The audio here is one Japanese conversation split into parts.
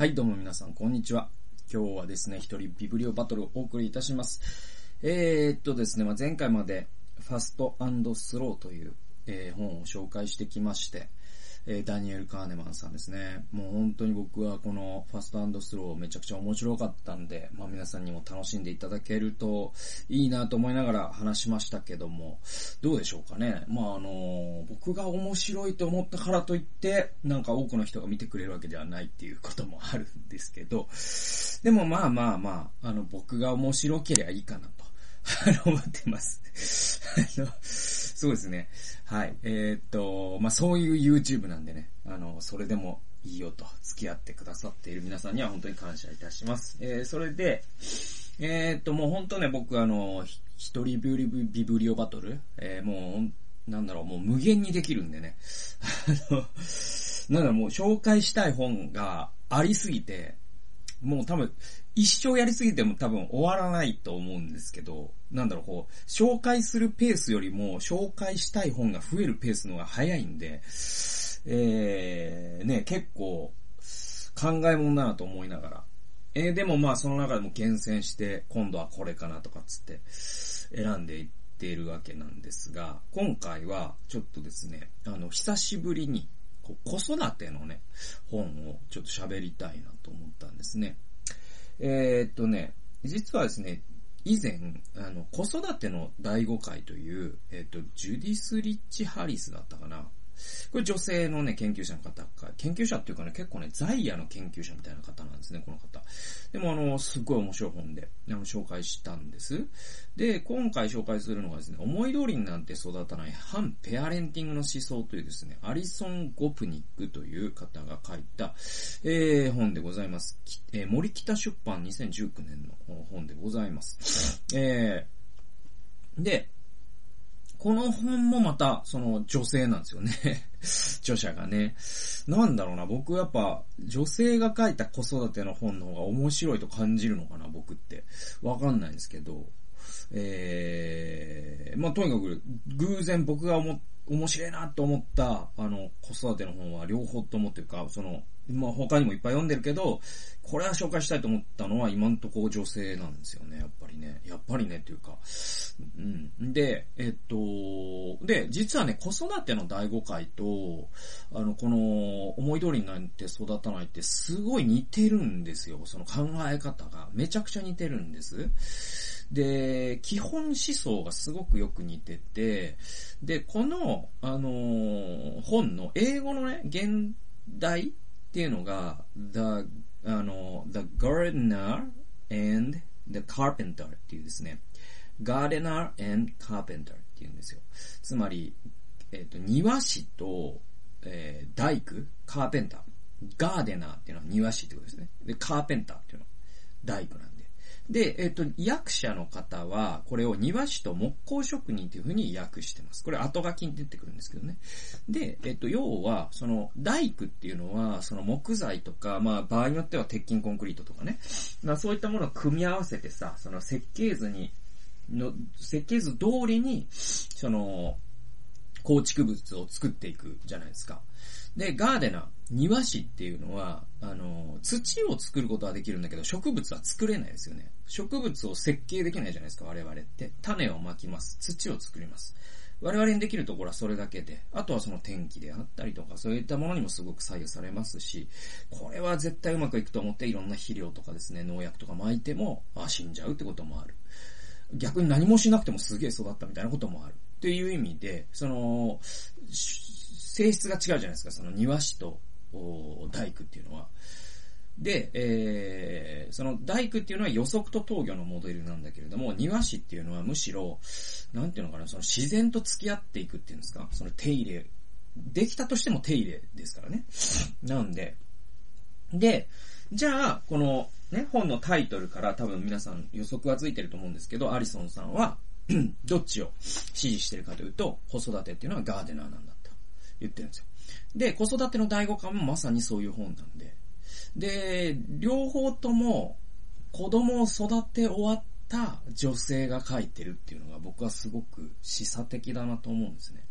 はい、どうも皆さん、こんにちは。今日はですね、一人ビブリオバトルをお送りいたします。えー、っとですね、まあ、前回まで、ファストスローという、えー本を紹介してきまして、えダニエル・カーネマンさんですね。もう本当に僕はこのファストスローめちゃくちゃ面白かったんで、まあ皆さんにも楽しんでいただけるといいなと思いながら話しましたけども、どうでしょうかね。まああの、僕が面白いと思ったからといって、なんか多くの人が見てくれるわけではないっていうこともあるんですけど、でもまあまあまあ、あの僕が面白ければいいかなと。あの、思ってます。あの、そうですね。はい。えーっと、まあ、そういう YouTube なんでね、あの、それでもいいよと付き合ってくださっている皆さんには本当に感謝いたします。えー、それで、えーっと、もう本当ね、僕あの、一人ビブリビブリオバトル、えーもう、なんだろう、もう無限にできるんでね。あの、なんだろう、もう紹介したい本がありすぎて、もう多分、一生やりすぎても多分終わらないと思うんですけど、なんだろう、こう、紹介するペースよりも、紹介したい本が増えるペースの方が早いんで、えー、ね、結構、考えもんだなと思いながら。えー、でもまあその中でも厳選して、今度はこれかなとかっつって、選んでいっているわけなんですが、今回はちょっとですね、あの、久しぶりに、こう子育てのね、本をちょっと喋りたいなと思ったんですね。えーっとね、実はですね、以前、あの、子育ての第5回という、えっと、ジュディス・リッチ・ハリスだったかな。これ女性のね、研究者の方か、研究者っていうかね、結構ね、ザイヤの研究者みたいな方なんですね、この方。でもあの、すっごい面白い本で、あの、紹介したんです。で、今回紹介するのがですね、思い通りになんて育たない反ペアレンティングの思想というですね、アリソン・ゴプニックという方が書いた、えー、本でございます。えー森北出版2019年の本でございます。えー、で、この本もまた、その女性なんですよね。著者がね。なんだろうな、僕やっぱ、女性が書いた子育ての本の方が面白いと感じるのかな、僕って。わかんないんですけど。えー、まあ、とにかく、偶然僕が思っ、面白いなと思った、あの、子育ての本は両方ともっていうか、その、まあ、他にもいっぱい読んでるけど、これは紹介したいと思ったのは今んとこ女性なんですよね、やっぱりね。やっぱりね、っていうか。うん。で、えっと、で、実はね、子育ての第5回と、あの、この、思い通りになんて育たないってすごい似てるんですよ。その考え方が。めちゃくちゃ似てるんです。で、基本思想がすごくよく似てて、で、この、あのー本の英語のね、現代っていうのが、the, あの、the gardener and the carpenter っていうですね、gardener and carpenter っていうんですよ。つまり、えっ、と、庭師と、えー大工、カーペンター。ガーデナーっていうのは庭師ってことですね。で、カーペンターっていうのは大工なんです。で、えっ、と、訳者の方は、これを庭師と木工職人というふうに訳してます。これ後書きに出てくるんですけどね。で、えっ、と、要は、その、大工っていうのは、その木材とか、まあ、場合によっては鉄筋コンクリートとかね。まあ、そういったものを組み合わせてさ、その設計図に、の、設計図通りに、その、構築物を作っていくじゃないですか。で、ガーデナー、庭師っていうのは、あの、土を作ることはできるんだけど、植物は作れないですよね。植物を設計できないじゃないですか、我々って。種をまきます。土を作ります。我々にできるところはそれだけで、あとはその天気であったりとか、そういったものにもすごく左右されますし、これは絶対うまくいくと思っていろんな肥料とかですね、農薬とか巻いても、あ、死んじゃうってこともある。逆に何もしなくてもすげえ育ったみたいなこともある。っていう意味で、その、性質が違うじゃないですか、その庭師と大工っていうのは。で、えー、その大工っていうのは予測と投魚のモデルなんだけれども、庭師っていうのはむしろ、なんていうのかな、その自然と付き合っていくっていうんですか、その手入れ、できたとしても手入れですからね。なんで、で、じゃあ、このね、本のタイトルから多分皆さん予測はついてると思うんですけど、アリソンさんは、どっちを支持してるかというと、子育てっていうのはガーデナーなんだ言ってるんですよ。で、子育ての第五感もまさにそういう本なんで。で、両方とも子供を育て終わった女性が書いてるっていうのが僕はすごく示唆的だなと思うんですね。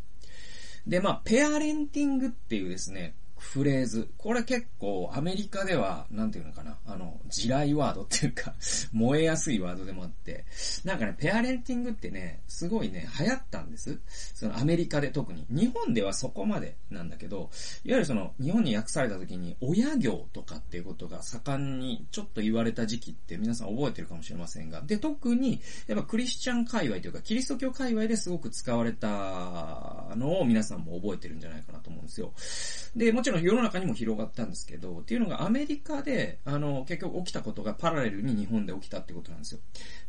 で、まあ、ペアレンティングっていうですね、フレーズ。これ結構アメリカでは、なんていうのかな、あの、地雷ワードっていうか 燃えやすいワードでもあって、なんかね、ペアレンティングってね、すごいね、流行ったんです。そのアメリカで特に。日本ではそこまでなんだけど、いわゆるその、日本に訳された時に、親業とかっていうことが盛んにちょっと言われた時期って皆さん覚えてるかもしれませんが、で、特に、やっぱクリスチャン界隈というか、キリスト教界隈ですごく使われたのを皆さんも覚えてるんじゃないかなと思うんですよ。で、もちろん世の中にも広がったんですけど、っていうのがアメリカで、あの、結局起きたことがパラレルに日本で起きたってことなんですよ。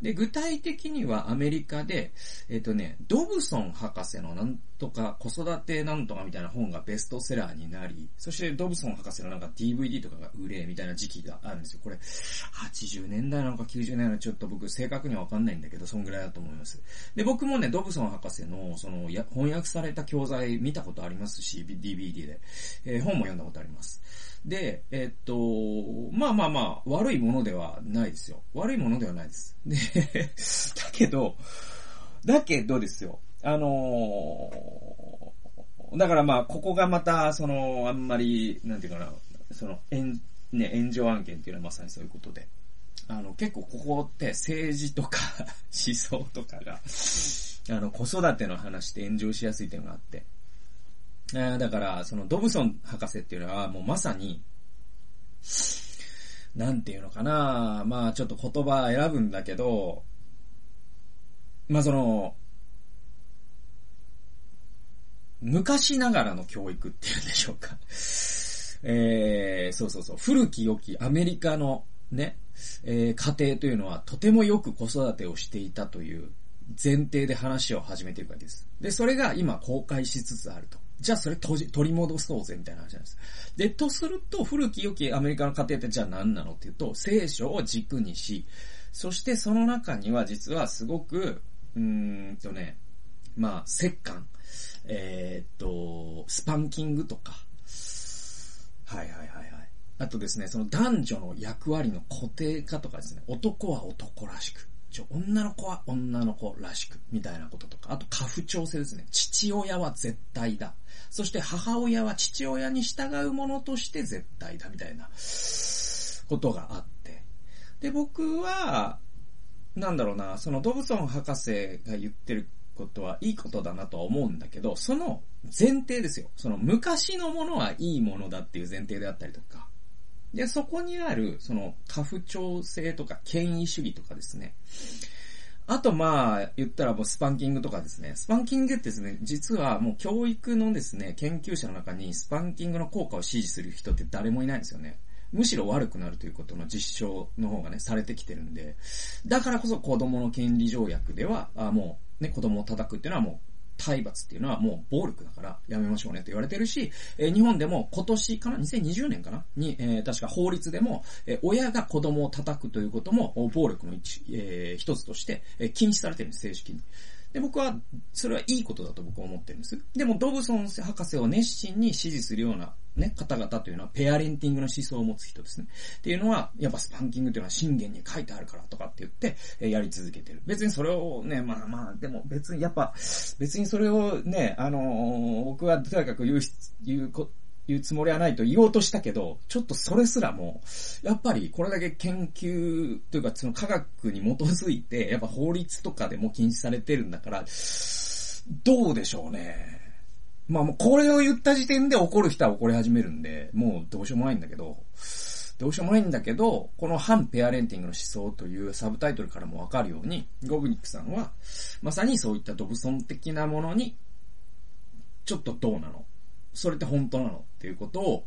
で、具体的にはアメリカで、えっ、とね、ドブソン博士のなんとか子育てなんとかみたいな本がベストセラーになり、そしてドブソン博士のなんか DVD とかが売れみたいな時期があるんですよ。これ、80年代なのか90年代のちょっと僕正確にはわかんないんだけど、そんぐらいだと思います。で、僕もね、ドブソン博士の、その、翻訳された教材見たことありますし、DVD で。えー、本も読んだことあります。で、え、っと、まあまあまあ、悪いものではないですよ。悪いものではないです。で、だけど、だけどですよ。あの、だからまあ、ここがまた、その、あんまり、なんていうかな、その、炎、ね、炎上案件っていうのはまさにそういうことで。あの、結構ここって政治とか 思想とかが、あの、子育ての話で炎上しやすいっていうのがあって。だから、そのドブソン博士っていうのはもうまさに、なんていうのかなまあちょっと言葉選ぶんだけど、まあその、昔ながらの教育っていうんでしょうか。えー、そうそうそう、古き良きアメリカのね、えー、家庭というのはとてもよく子育てをしていたという前提で話を始めていくわけです。で、それが今公開しつつあると。じゃあそれ取り戻そうぜみたいな話なんです。で、とすると、古き良きアメリカの家庭ってじゃあ何なのっていうと、聖書を軸にし、そしてその中には実はすごく、うーんとね、まあ、折感、えー、っと、スパンキングとか、はいはいはいはい。あとですね、その男女の役割の固定化とかですね、男は男らしく、ちょ、女の子は女の子らしく、みたいなこととか、あと家父長制ですね。父親は絶対だ。そして母親は父親に従うものとして絶対だ、みたいな、ことがあって。で、僕は、なんだろうな、そのドブソン博士が言ってることはいいことだなとは思うんだけど、その前提ですよ。その昔のものはいいものだっていう前提であったりとか、で、そこにある、その、過不調性とか、権威主義とかですね。あと、まあ、言ったらもうスパンキングとかですね。スパンキングってですね、実はもう教育のですね、研究者の中にスパンキングの効果を支持する人って誰もいないんですよね。むしろ悪くなるということの実証の方がね、されてきてるんで。だからこそ子供の権利条約では、あもうね、子供を叩くっていうのはもう体罰っていうのはもう暴力だからやめましょうねと言われてるし、えー、日本でも今年かな ?2020 年かなに、えー、確か法律でも、えー、親が子供を叩くということも暴力の一,、えー、一つとして、えー、禁止されてるんです、正式に。で、僕は、それはいいことだと僕は思ってるんです。でも、ドブソン博士を熱心に支持するようなね、方々というのはペアレンティングの思想を持つ人ですね。っていうのは、やっぱスパンキングというのは信玄に書いてあるからとかって言って、えやり続けてる。別にそれをね、まあまあ、でも別にやっぱ、別にそれをね、あのー、僕はとにかく言う、言うこ言うつもりはないと言おうとしたけど、ちょっとそれすらも、やっぱりこれだけ研究というかその科学に基づいて、やっぱ法律とかでも禁止されてるんだから、どうでしょうね。まあもうこれを言った時点で怒る人は怒り始めるんで、もうどうしようもないんだけど、どうしようもないんだけど、この反ペアレンティングの思想というサブタイトルからもわかるように、ゴブニックさんは、まさにそういったドブソン的なものに、ちょっとどうなの？それって本当なの？っていうことを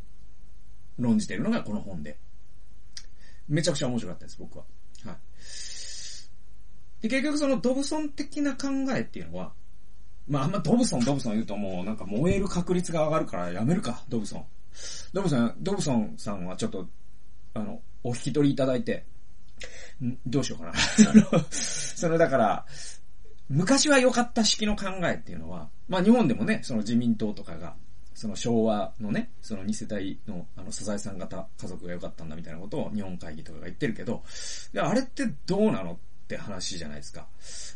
論じているのがこの本で。めちゃくちゃ面白かったです、僕は。はい。で、結局そのドブソン的な考えっていうのは、まああんまドブソン、ドブソン言うともうなんか燃える確率が上がるからやめるか、ドブソン。ドブソン、ドブソンさんはちょっと、あの、お引き取りいただいて、んどうしようかな。その、だから、昔は良かった式の考えっていうのは、まあ日本でもね、その自民党とかが、その昭和のね、その2世帯の、あの、サザエさん型家族が良かったんだみたいなことを日本会議とかが言ってるけど、あれってどうなのって話じゃないですか。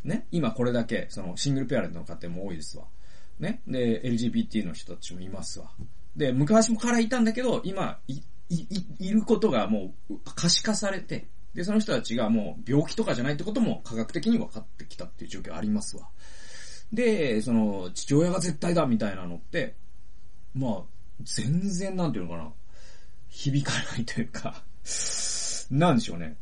ね。今これだけ、そのシングルペアレントの家庭も多いですわ。ね。で、LGBT の人たちもいますわ。で、昔もからいたんだけど、今、い、い、いることがもう可視化されて、で、その人たちがもう病気とかじゃないってことも科学的に分かってきたっていう状況ありますわ。で、その、父親が絶対だみたいなのって、まあ、全然なんていうのかな、響かないというかなんでしょうね。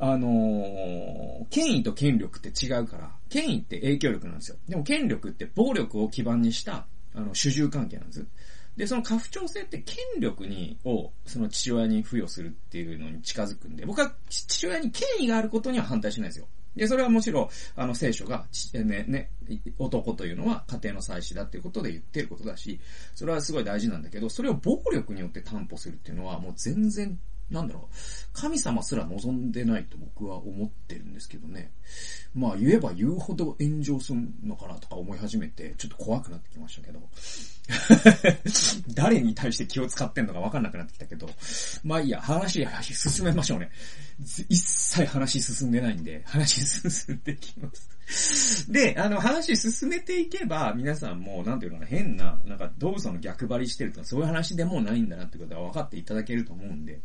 あのー、権威と権力って違うから、権威って影響力なんですよ。でも権力って暴力を基盤にした、あの、主従関係なんです。で、その過不調性って権力に、を、その父親に付与するっていうのに近づくんで、僕は父親に権威があることには反対しないですよ。で、それはもちろん、あの、聖書が、ね、ね、男というのは家庭の祭司だっていうことで言ってることだし、それはすごい大事なんだけど、それを暴力によって担保するっていうのはもう全然なんだろう、神様すら望んでないと僕は思ってるんですけどね。まあ言えば言うほど炎上するのかなとか思い始めて、ちょっと怖くなってきましたけど。誰に対して気を使ってんのかわかんなくなってきたけど。まあいいや、話、進めましょうね。一切話進んでないんで、話進んできます。で、あの、話進めていけば、皆さんも、なんていうかな、変な、なんか、動物の逆張りしてるとか、そういう話でもないんだなってことは分かっていただけると思うんで。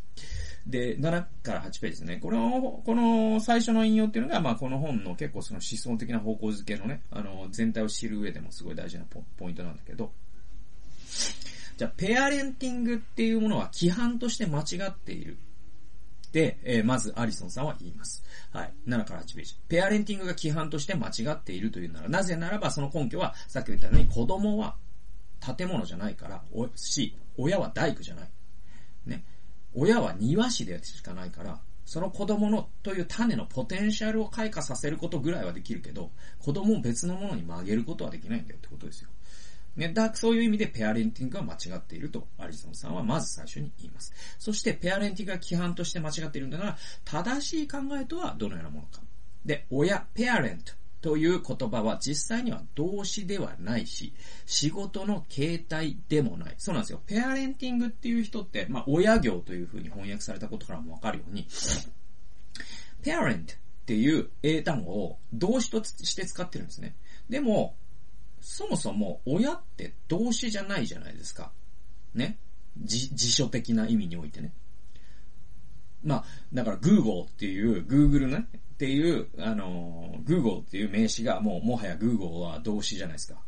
で、7から8ページですね。この、この最初の引用っていうのが、まあこの本の結構その思想的な方向づけのね、あの、全体を知る上でもすごい大事なポイントなんだけど、じゃあ、ペアレンティングっていうものは規範として間違っている。で、えー、まずアリソンさんは言います。はい。7から8ページ。ペアレンティングが規範として間違っているというなら、なぜならばその根拠は、さっき言ったように子供は建物じゃないから、おし、親は大工じゃない。ね。親は庭師でしかないから、その子供のという種のポテンシャルを開花させることぐらいはできるけど、子供を別のものに曲げることはできないんだよってことですよ。ね、だ、そういう意味でペアレンティングは間違っていると、アリソンさんはまず最初に言います。そして、ペアレンティングが規範として間違っているんだから、正しい考えとはどのようなものか。で、親、ペアレントという言葉は実際には動詞ではないし、仕事の形態でもない。そうなんですよ。ペアレンティングっていう人って、まあ、親業という風に翻訳されたことからもわかるように、ペアレントっていう英単語を動詞として使ってるんですね。でも、そもそも親って動詞じゃないじゃないですか。ね？辞書的な意味においてね。まあ、だから Google っていう、Google ね、っていう、あの、Google っていう名詞がもうもはや Google は動詞じゃないですか。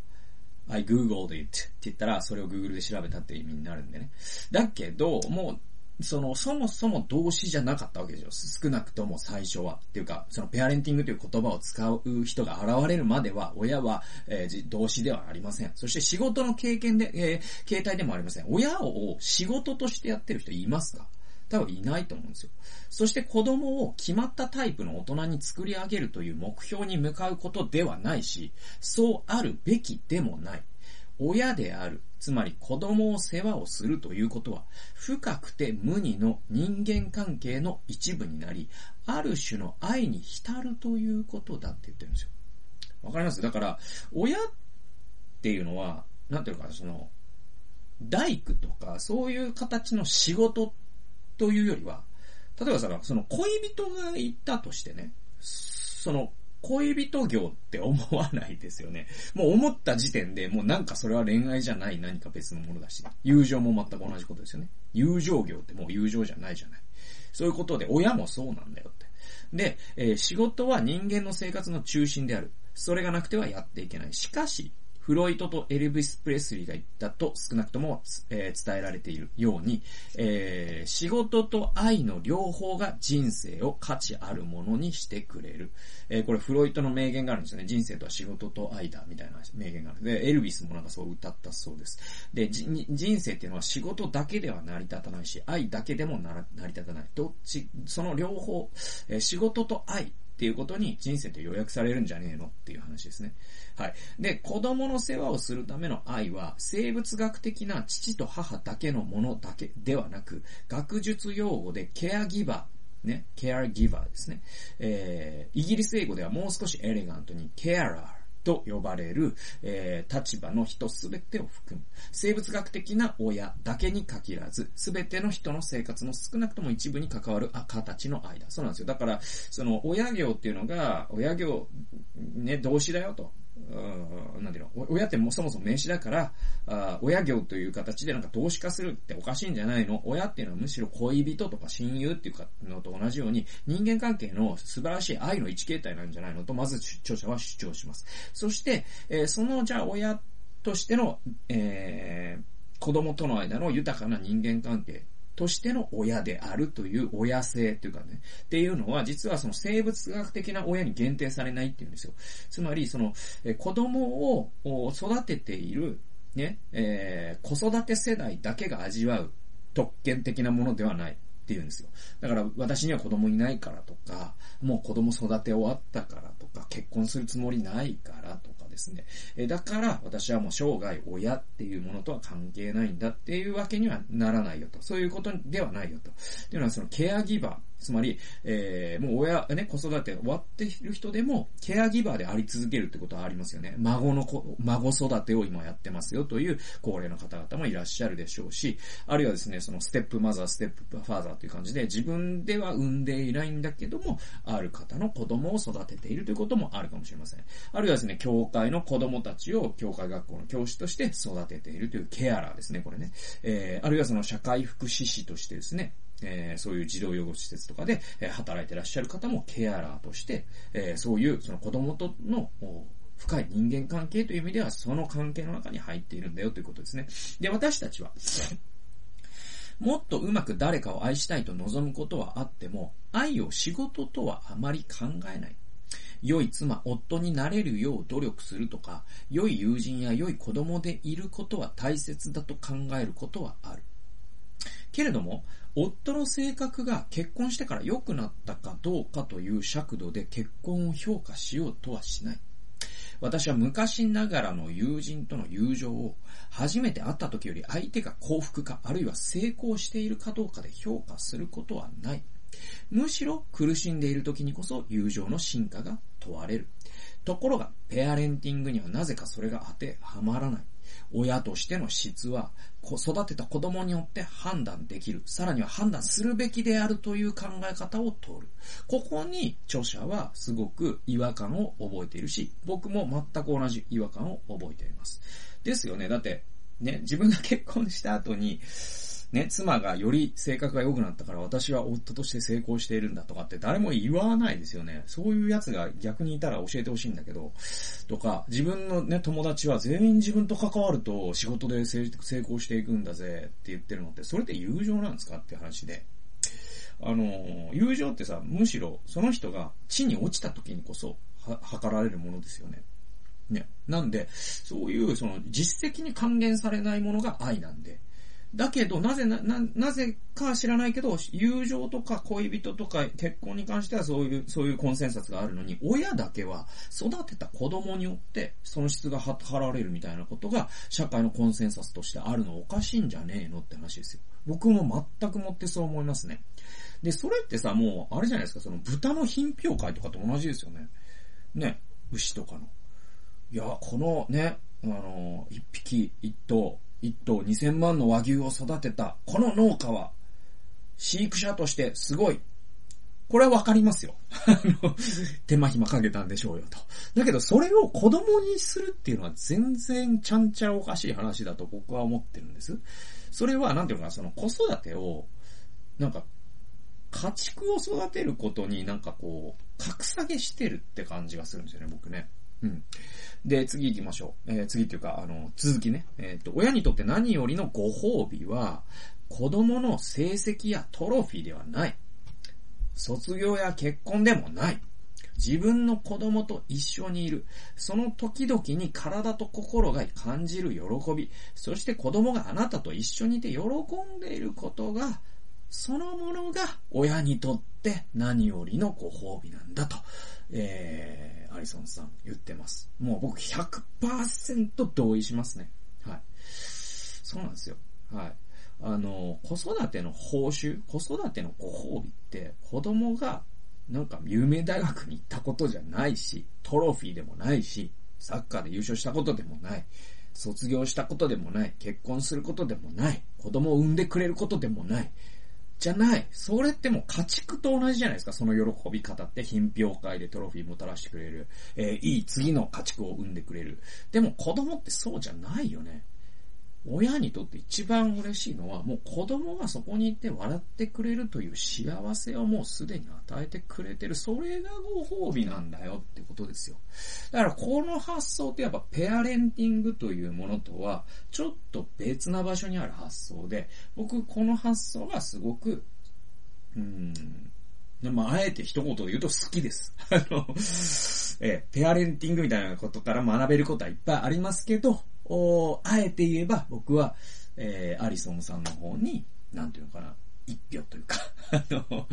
I googled it って言ったら、それを Google で調べたって意味になるんでね。だけど、もう、その、そもそも動詞じゃなかったわけですよ。少なくとも最初は。っていうか、そのペアレンティングという言葉を使う人が現れるまでは、親は、えー、動詞ではありません。そして仕事の経験で、えー、形態でもありません。親を仕事としてやってる人いますか？多分いないと思うんですよ。そして子供を決まったタイプの大人に作り上げるという目標に向かうことではないし、そうあるべきでもない。親である、つまり子供を世話をするということは、深くて無二の人間関係の一部になり、ある種の愛に浸るということだって言ってるんですよ。わかります？だから、親っていうのは、なんていうか、その、大工とか、そういう形の仕事というよりは、例えばさ、その恋人がいたとしてね、その恋人業って思わないですよね。もう思った時点でもうなんかそれは恋愛じゃない何か別のものだし、友情も全く同じことですよね。友情業ってもう友情じゃないじゃない。そういうことで親もそうなんだよって。で、えー、仕事は人間の生活の中心である。それがなくてはやっていけない。しかし、フロイトとエルビス・プレスリーが言ったと少なくとも、えー、伝えられているように、えー、仕事と愛の両方が人生を価値あるものにしてくれる。えー、これフロイトの名言があるんですよね。人生とは仕事と愛だ、みたいな名言がある。で、エルビスもなんかそう歌ったそうです。で、人生っていうのは仕事だけでは成り立たないし、愛だけでも成り立たない。どっち、その両方、えー、仕事と愛っていうことに人生って予約されるんじゃねえのっていう話ですね。はい。で、子供の世話をするための愛は、生物学的な父と母だけのものだけではなく、学術用語でケアギバー、ね、ケアギバーですね。えー、イギリス英語ではもう少しエレガントにケアラー、と呼ばれる、えー、立場の人すべてを含む。生物学的な親だけに限らず、すべての人の生活の少なくとも一部に関わる形の間。そうなんですよ。だから、その親業っていうのが、親業、ね、動詞だよと。うん、なんていうの、親ってもそもそも名詞だからあ、親業という形でなんか投資化するっておかしいんじゃないの？親っていうのはむしろ恋人とか親友っていうかのと同じように人間関係の素晴らしい愛の一形態なんじゃないの？と、まず著者は主張します。そして、えー、そのじゃあ親としての、えー、子供との間の豊かな人間関係としての親であるという親性というかね、っていうのは実はその生物学的な親に限定されないっていうんですよ。つまりその、子供を育てているね、えー、子育て世代だけが味わう特権的なものではない。って言うんですよ。だから私には子供いないからとか、もう子供育て終わったからとか、結婚するつもりないからとかですね。えだから私はもう生涯親っていうものとは関係ないんだっていうわけにはならないよと。そういうことではないよと。っていうのはそのケアギバー。つまり、えー、もう親、ね、子育て終わっている人でも、ケアギバーであり続けるってことはありますよね。孫の子、孫育てを今やってますよという高齢の方々もいらっしゃるでしょうし、あるいはですね、そのステップマザー、ステップファーザーという感じで、自分では産んでいないんだけども、ある方の子供を育てているということもあるかもしれません。あるいはですね、教会の子供たちを教会学校の教師として育てているというケアラーですね、これね。えー、あるいはその社会福祉士としてですね、えー、そういう児童養護施設とかで、えー、働いてらっしゃる方もケアラーとして、えー、そういうその子供との深い人間関係という意味ではその関係の中に入っているんだよということですね。で、私たちは、もっとうまく誰かを愛したいと望むことはあっても、愛を仕事とはあまり考えない。良い妻、夫になれるよう努力するとか、良い友人や良い子供でいることは大切だと考えることはある。けれども、夫の性格が結婚してから良くなったかどうかという尺度で結婚を評価しようとはしない。私は昔ながらの友人との友情を初めて会った時より相手が幸福かあるいは成功しているかどうかで評価することはない。むしろ苦しんでいる時にこそ友情の進化が問われる。ところが、ペアレンティングにはなぜかそれが当てはまらない。親としての質は、育てた子供によって判断できる。さらには判断するべきであるという考え方を取る。ここに著者はすごく違和感を覚えているし、僕も全く同じ違和感を覚えています。ですよね。だって、ね、自分が結婚した後に、ね、妻がより性格が良くなったから私は夫として成功しているんだとかって誰も言わないですよね。そういうやつが逆にいたら教えてほしいんだけど、とか、自分のね、友達は全員自分と関わると仕事で成功していくんだぜって言ってるのって、それって友情なんですかって話で。あの、友情ってさ、むしろその人が地に落ちた時にこそ、は、測られるものですよね。ね。なんで、そういう、その、実績に還元されないものが愛なんで、だけど、なぜな、な、なぜか知らないけど、友情とか恋人とか結婚に関してはそういう、そういうコンセンサスがあるのに、親だけは育てた子供によってその質が測られるみたいなことが社会のコンセンサスとしてあるのおかしいんじゃねえのって話ですよ。僕も全くもってそう思いますね。で、それってさ、もう、あれじゃないですか、その豚の品評会とかと同じですよね。ね、牛とかの。いや、このね、あの、一匹一頭、一頭2000万の和牛を育てた、この農家は、飼育者としてすごい。これはわかりますよ。あの、手間暇かけたんでしょうよと。だけど、それを子供にするっていうのは全然ちゃんちゃらおかしい話だと僕は思ってるんです。それは、なんていうかな、その子育てを、なんか、家畜を育てることになんかこう、格下げしてるって感じがするんですよね、僕ね。うん。で、次行きましょう。えー、次っていうか、あの、続きね。えっ、ー、と、親にとって何よりのご褒美は、子供の成績やトロフィーではない。卒業や結婚でもない。自分の子供と一緒にいる。その時々に体と心が感じる喜び。そして子供があなたと一緒にいて喜んでいることが、そのものが親にとって何よりのご褒美なんだと。えー、アリソンさん言ってます。もう僕100%同意しますね。はい。そうなんですよ。はい。あの、子育ての報酬、子育てのご褒美って、子供がなんか有名大学に行ったことじゃないし、トロフィーでもないし、サッカーで優勝したことでもない、卒業したことでもない、結婚することでもない、子供を産んでくれることでもない、じゃない。それってもう家畜と同じじゃないですか。その喜び方って、品評会でトロフィーもたらしてくれる。えー、いい次の家畜を生んでくれる。でも子供ってそうじゃないよね。親にとって一番嬉しいのは、もう子供がそこにいて笑ってくれるという幸せをもうすでに与えてくれてる。それがご褒美なんだよってことですよ。だからこの発想ってやっぱペアレンティングというものとは、ちょっと別な場所にある発想で、僕この発想がすごく、うん、まあ、あえて一言で言うと好きです。あの、えペアレンティングみたいなことから学べることはいっぱいありますけど、おあえて言えば、僕は、えー、アリソンさんの方に、なんていうのかな、一票というか あの、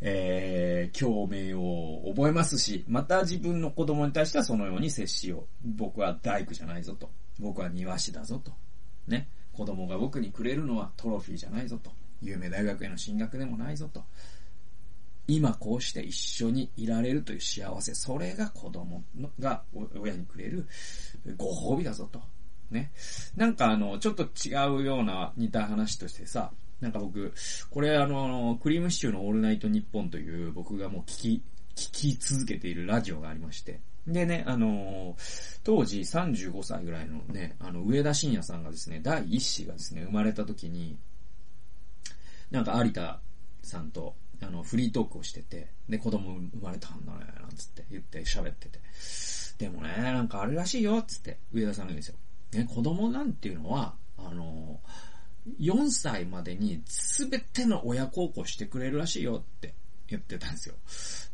えー、共鳴を覚えますし、また自分の子供に対してはそのように接しよう。僕は大工じゃないぞと。僕は庭師だぞと。ね。子供が僕にくれるのはトロフィーじゃないぞと。有名大学への進学でもないぞと。今こうして一緒にいられるという幸せ、それが子供が親にくれるご褒美だぞと。ね。なんかあの、ちょっと違うような似た話としてさ、なんか僕、これあの、クリームシチューのオールナイトニッポンという僕がもう聞き、聞き続けているラジオがありまして。でね、あの当時35歳ぐらいのね、あの、上田晋也さんがですね、第一子がですね、生まれた時に、なんか有田さんと、あの、フリートークをしてて、で、子供生まれたんだね、なんつって言って喋ってて。でもね、なんかあれらしいよ、つって、上田さんが言うんですよ。ね、子供なんていうのは、あの、4歳までに全ての親孝行してくれるらしいよって言ってたんですよ。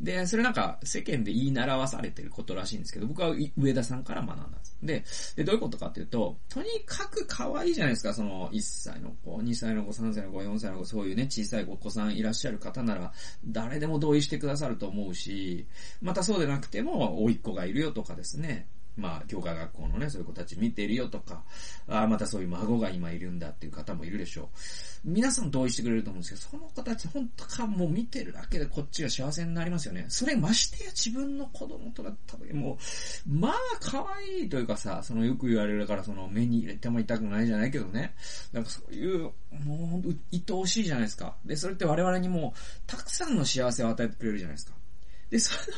で、それなんか世間で言い習わされてることらしいんですけど、僕は上田さんから学んだんです。で、で、どういうことかっていうと、とにかく可愛いじゃないですか、その1歳の子、2歳の子、3歳の子、4歳の子、そういうね、小さいお子さんいらっしゃる方なら、誰でも同意してくださると思うし、またそうでなくても、甥っ子がいるよとかですね、まあ、教科学校のね、そういう子たち見てるよとか、ああまたそういう孫が今いるんだっていう方もいるでしょう。皆さん同意してくれると思うんですけど、その子たち本当かもう見てるだけでこっちが幸せになりますよね。それましてや自分の子供とだった時もう、まあ可愛いというかさ、そのよく言われるからその目に入れても痛くないじゃないけどね。なんかそういう、もう、愛おしいじゃないですか。で、それって我々にもたくさんの幸せを与えてくれるじゃないですか。で、その、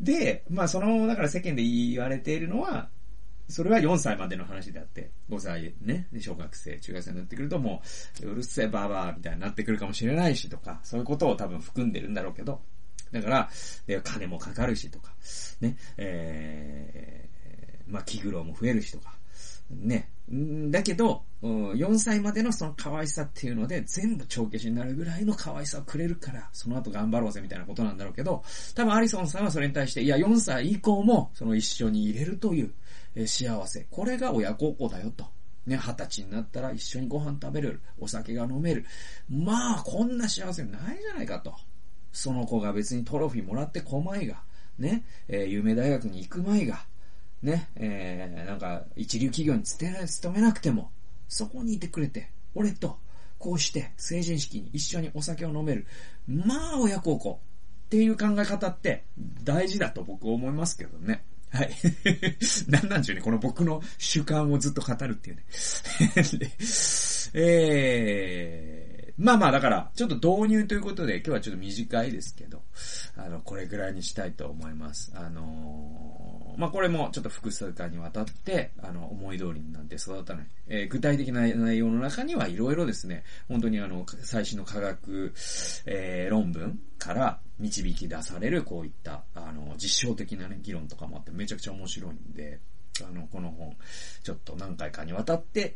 で、まあその、だから世間で言われているのは、それは4歳までの話であって、5歳ね、小学生、中学生になってくるともう、うるせえばばみたいになってくるかもしれないしとか、そういうことを多分含んでるんだろうけど、だから、金もかかるしとか、ね、えー、まあ気苦労も増えるしとか、ね。だけど、4歳までのその可愛さっていうので、全部帳消しになるぐらいの可愛さをくれるから、その後頑張ろうぜみたいなことなんだろうけど、多分アリソンさんはそれに対して、いや、4歳以降も、その一緒に入れるという、え幸せ。これが親孝行だよと。ね、二十歳になったら一緒にご飯食べれる。お酒が飲める。まあ、こんな幸せないじゃないかと。その子が別にトロフィーもらってこまいが、ね、えー、有名大学に行くまいが、ね、えー、なんか、一流企業に勤めなくても、そこにいてくれて、俺と、こうして、成人式に一緒にお酒を飲める。まあ、親孝行。っていう考え方って、大事だと僕は思いますけどね。はい。なんなんちゅうね、この僕の主観をずっと語るっていうね。えー、まあまあ、だから、ちょっと導入ということで、今日はちょっと短いですけど、あの、これぐらいにしたいと思います。あのー、まあこれもちょっと複数回にわたって、あの、思い通りになんて育たない。えー、具体的な内容の中にはいろいろですね、本当にあの、最新の科学、えー、論文から導き出されるこういった、あの、実証的なね、議論とかもあってめちゃくちゃ面白いんで、あの、この本、ちょっと何回かにわたって、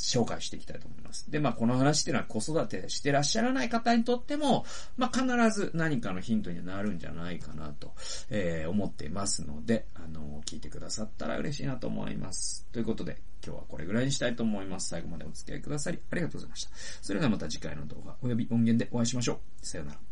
紹介していきたいと思います。で、まあ、この話っていうのは子育てしてらっしゃらない方にとっても、まあ、必ず何かのヒントになるんじゃないかなと、えー、思っていますので、あの、聞いてくださったら嬉しいなと思います。ということで、今日はこれぐらいにしたいと思います。最後までお付き合いくださり、ありがとうございました。それではまた次回の動画、および音源でお会いしましょう。さよなら。